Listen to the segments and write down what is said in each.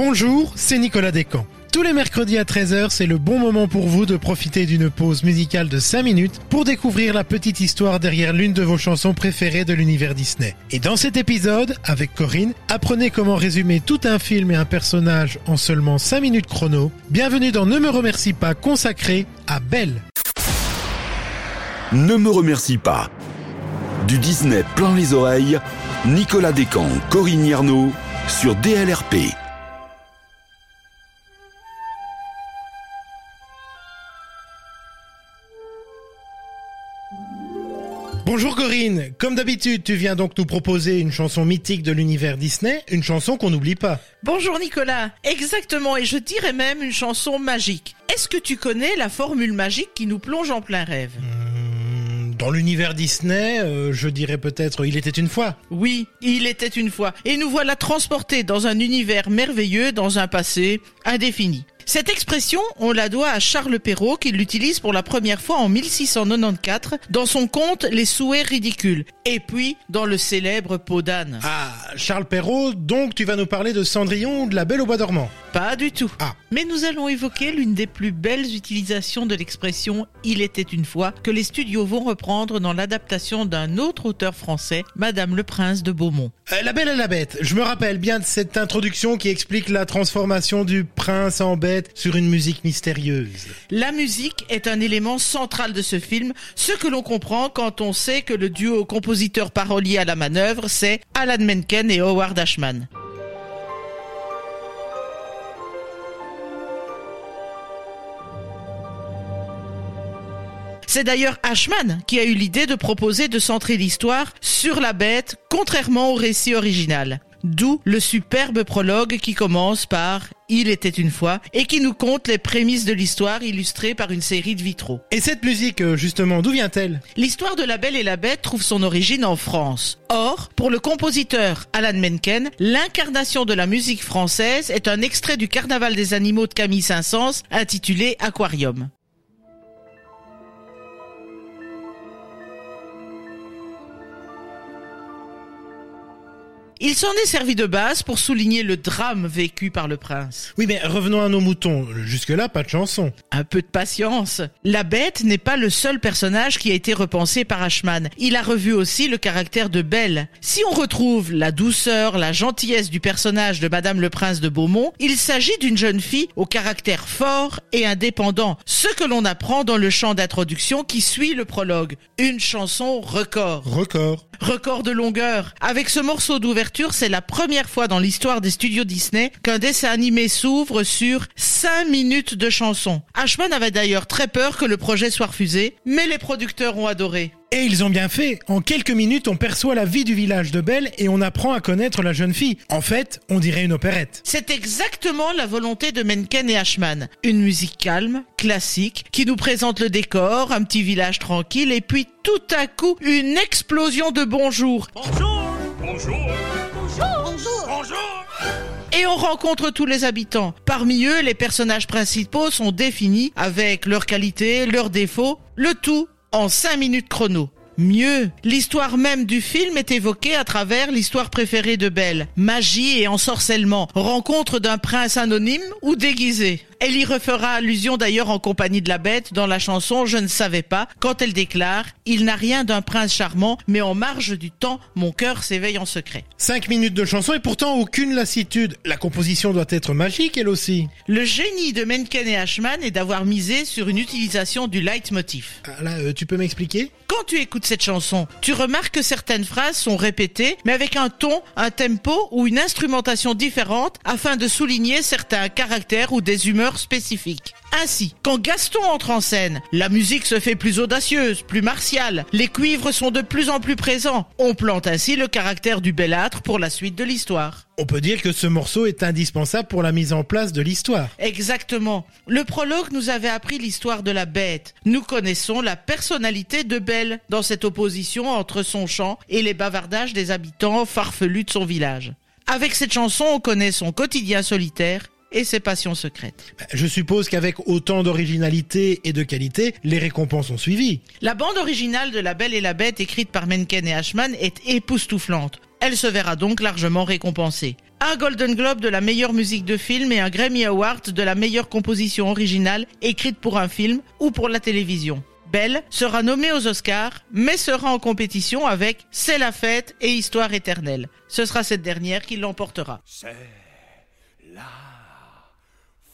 Bonjour, c'est Nicolas Descamps. Tous les mercredis à 13h, c'est le bon moment pour vous de profiter d'une pause musicale de 5 minutes pour découvrir la petite histoire derrière l'une de vos chansons préférées de l'univers Disney. Et dans cet épisode, avec Corinne, apprenez comment résumer tout un film et un personnage en seulement 5 minutes chrono. Bienvenue dans Ne me remercie pas consacré à Belle. Ne me remercie pas. Du Disney plein les oreilles, Nicolas Descamps, Corinne Yerno sur DLRP. Bonjour Corinne, comme d'habitude tu viens donc nous proposer une chanson mythique de l'univers Disney, une chanson qu'on n'oublie pas. Bonjour Nicolas, exactement, et je dirais même une chanson magique. Est-ce que tu connais la formule magique qui nous plonge en plein rêve? Hmm, Dans l'univers Disney, euh, je dirais peut-être Il était une fois. Oui, il était une fois, et nous voilà transportés dans un univers merveilleux, dans un passé indéfini. Cette expression, on la doit à Charles Perrault qui l'utilise pour la première fois en 1694 dans son conte Les souhaits ridicules et puis dans le célèbre Peau d'âne. Ah, Charles Perrault, donc tu vas nous parler de Cendrillon de la Belle au bois dormant. Pas du tout. Ah. Mais nous allons évoquer l'une des plus belles utilisations de l'expression Il était une fois que les studios vont reprendre dans l'adaptation d'un autre auteur français, Madame le Prince de Beaumont. Euh, la Belle et la Bête, je me rappelle bien de cette introduction qui explique la transformation du prince en bête sur une musique mystérieuse. La musique est un élément central de ce film, ce que l'on comprend quand on sait que le duo compositeur-parolier à la manœuvre, c'est Alan Menken et Howard Ashman. C'est d'ailleurs Ashman qui a eu l'idée de proposer de centrer l'histoire sur la bête, contrairement au récit original. D'où le superbe prologue qui commence par Il était une fois et qui nous conte les prémices de l'histoire illustrées par une série de vitraux. Et cette musique, euh, justement, d'où vient-elle? L'histoire de La Belle et la Bête trouve son origine en France. Or, pour le compositeur Alan Menken, l'incarnation de la musique française est un extrait du Carnaval des animaux de Camille Saint-Saëns intitulé Aquarium. Il s'en est servi de base pour souligner le drame vécu par le prince. Oui, mais revenons à nos moutons. Jusque-là, pas de chanson. Un peu de patience. La bête n'est pas le seul personnage qui a été repensé par Ashman. Il a revu aussi le caractère de Belle. Si on retrouve la douceur, la gentillesse du personnage de Madame le Prince de Beaumont, il s'agit d'une jeune fille au caractère fort et indépendant. Ce que l'on apprend dans le chant d'introduction qui suit le prologue. Une chanson record. Record. Record de longueur. Avec ce morceau d'ouverture, c'est la première fois dans l'histoire des studios Disney qu'un dessin animé s'ouvre sur 5 minutes de chanson. Ashman avait d'ailleurs très peur que le projet soit refusé, mais les producteurs ont adoré. Et ils ont bien fait. En quelques minutes, on perçoit la vie du village de Belle et on apprend à connaître la jeune fille. En fait, on dirait une opérette. C'est exactement la volonté de Menken et Ashman. Une musique calme, classique, qui nous présente le décor, un petit village tranquille, et puis tout à coup, une explosion de bonjour. Bonjour Bonjour Bonjour Bonjour Et on rencontre tous les habitants. Parmi eux, les personnages principaux sont définis avec leurs qualités, leurs défauts, le tout en 5 minutes chrono. Mieux, l'histoire même du film est évoquée à travers l'histoire préférée de Belle. Magie et ensorcellement, rencontre d'un prince anonyme ou déguisé. Elle y refera allusion d'ailleurs en compagnie de la bête dans la chanson Je ne savais pas, quand elle déclare Il n'a rien d'un prince charmant, mais en marge du temps, mon cœur s'éveille en secret. 5 minutes de chanson et pourtant aucune lassitude. La composition doit être magique, elle aussi. Le génie de Menken et Ashman est d'avoir misé sur une utilisation du leitmotiv. Ah, là, euh, tu peux m'expliquer? Quand tu écoutes cette chanson, tu remarques que certaines phrases sont répétées, mais avec un ton, un tempo ou une instrumentation différente afin de souligner certains caractères ou des humeurs spécifiques. Ainsi, quand Gaston entre en scène, la musique se fait plus audacieuse, plus martiale, les cuivres sont de plus en plus présents. On plante ainsi le caractère du bellâtre pour la suite de l'histoire. On peut dire que ce morceau est indispensable pour la mise en place de l'histoire. Exactement. Le prologue nous avait appris l'histoire de la bête. Nous connaissons la personnalité de Belle dans cette opposition entre son chant et les bavardages des habitants farfelus de son village. Avec cette chanson, on connaît son quotidien solitaire et ses passions secrètes. Je suppose qu'avec autant d'originalité et de qualité, les récompenses ont suivi. La bande originale de La Belle et la Bête écrite par Menken et Ashman est époustouflante. Elle se verra donc largement récompensée. Un Golden Globe de la meilleure musique de film et un Grammy Award de la meilleure composition originale écrite pour un film ou pour la télévision. Belle sera nommée aux Oscars, mais sera en compétition avec C'est la fête et Histoire éternelle. Ce sera cette dernière qui l'emportera. C'est la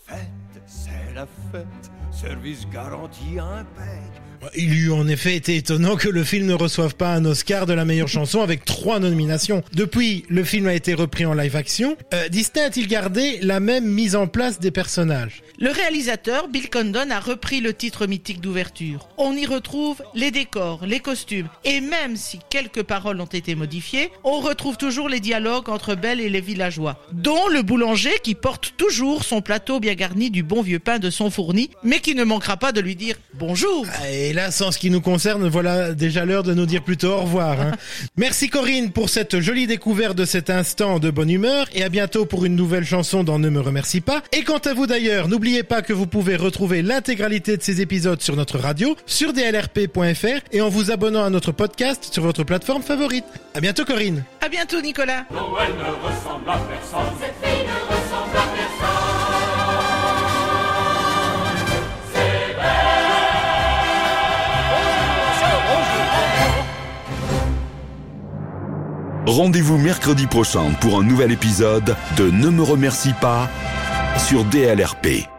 fête, c'est la fête, service garanti impec. Il eût en effet été étonnant que le film ne reçoive pas un Oscar de la meilleure chanson avec trois nominations. Depuis, le film a été repris en live action. Euh, Disney a-t-il gardé la même mise en place des personnages? Le réalisateur Bill Condon a repris le titre mythique d'ouverture. On y retrouve les décors, les costumes, et même si quelques paroles ont été modifiées, on retrouve toujours les dialogues entre Belle et les villageois, dont le boulanger qui porte toujours son plateau bien garni du bon vieux pain de son fourni, mais qui ne manquera pas de lui dire bonjour. Et là, sans ce qui nous concerne, voilà déjà l'heure de nous dire plutôt au revoir. hein. Merci Corinne pour cette jolie découverte de cet instant de bonne humeur et à bientôt pour une nouvelle chanson dans Ne me remercie pas. Et quant à vous d'ailleurs, n'oubliez pas que vous pouvez retrouver l'intégralité de ces épisodes sur notre radio, sur dlrp.fr et en vous abonnant à notre podcast sur votre plateforme favorite. À bientôt Corinne. À bientôt Nicolas. Noël ne ressemble à personne. Rendez-vous mercredi prochain pour un nouvel épisode de Ne me remercie pas sur DLRP.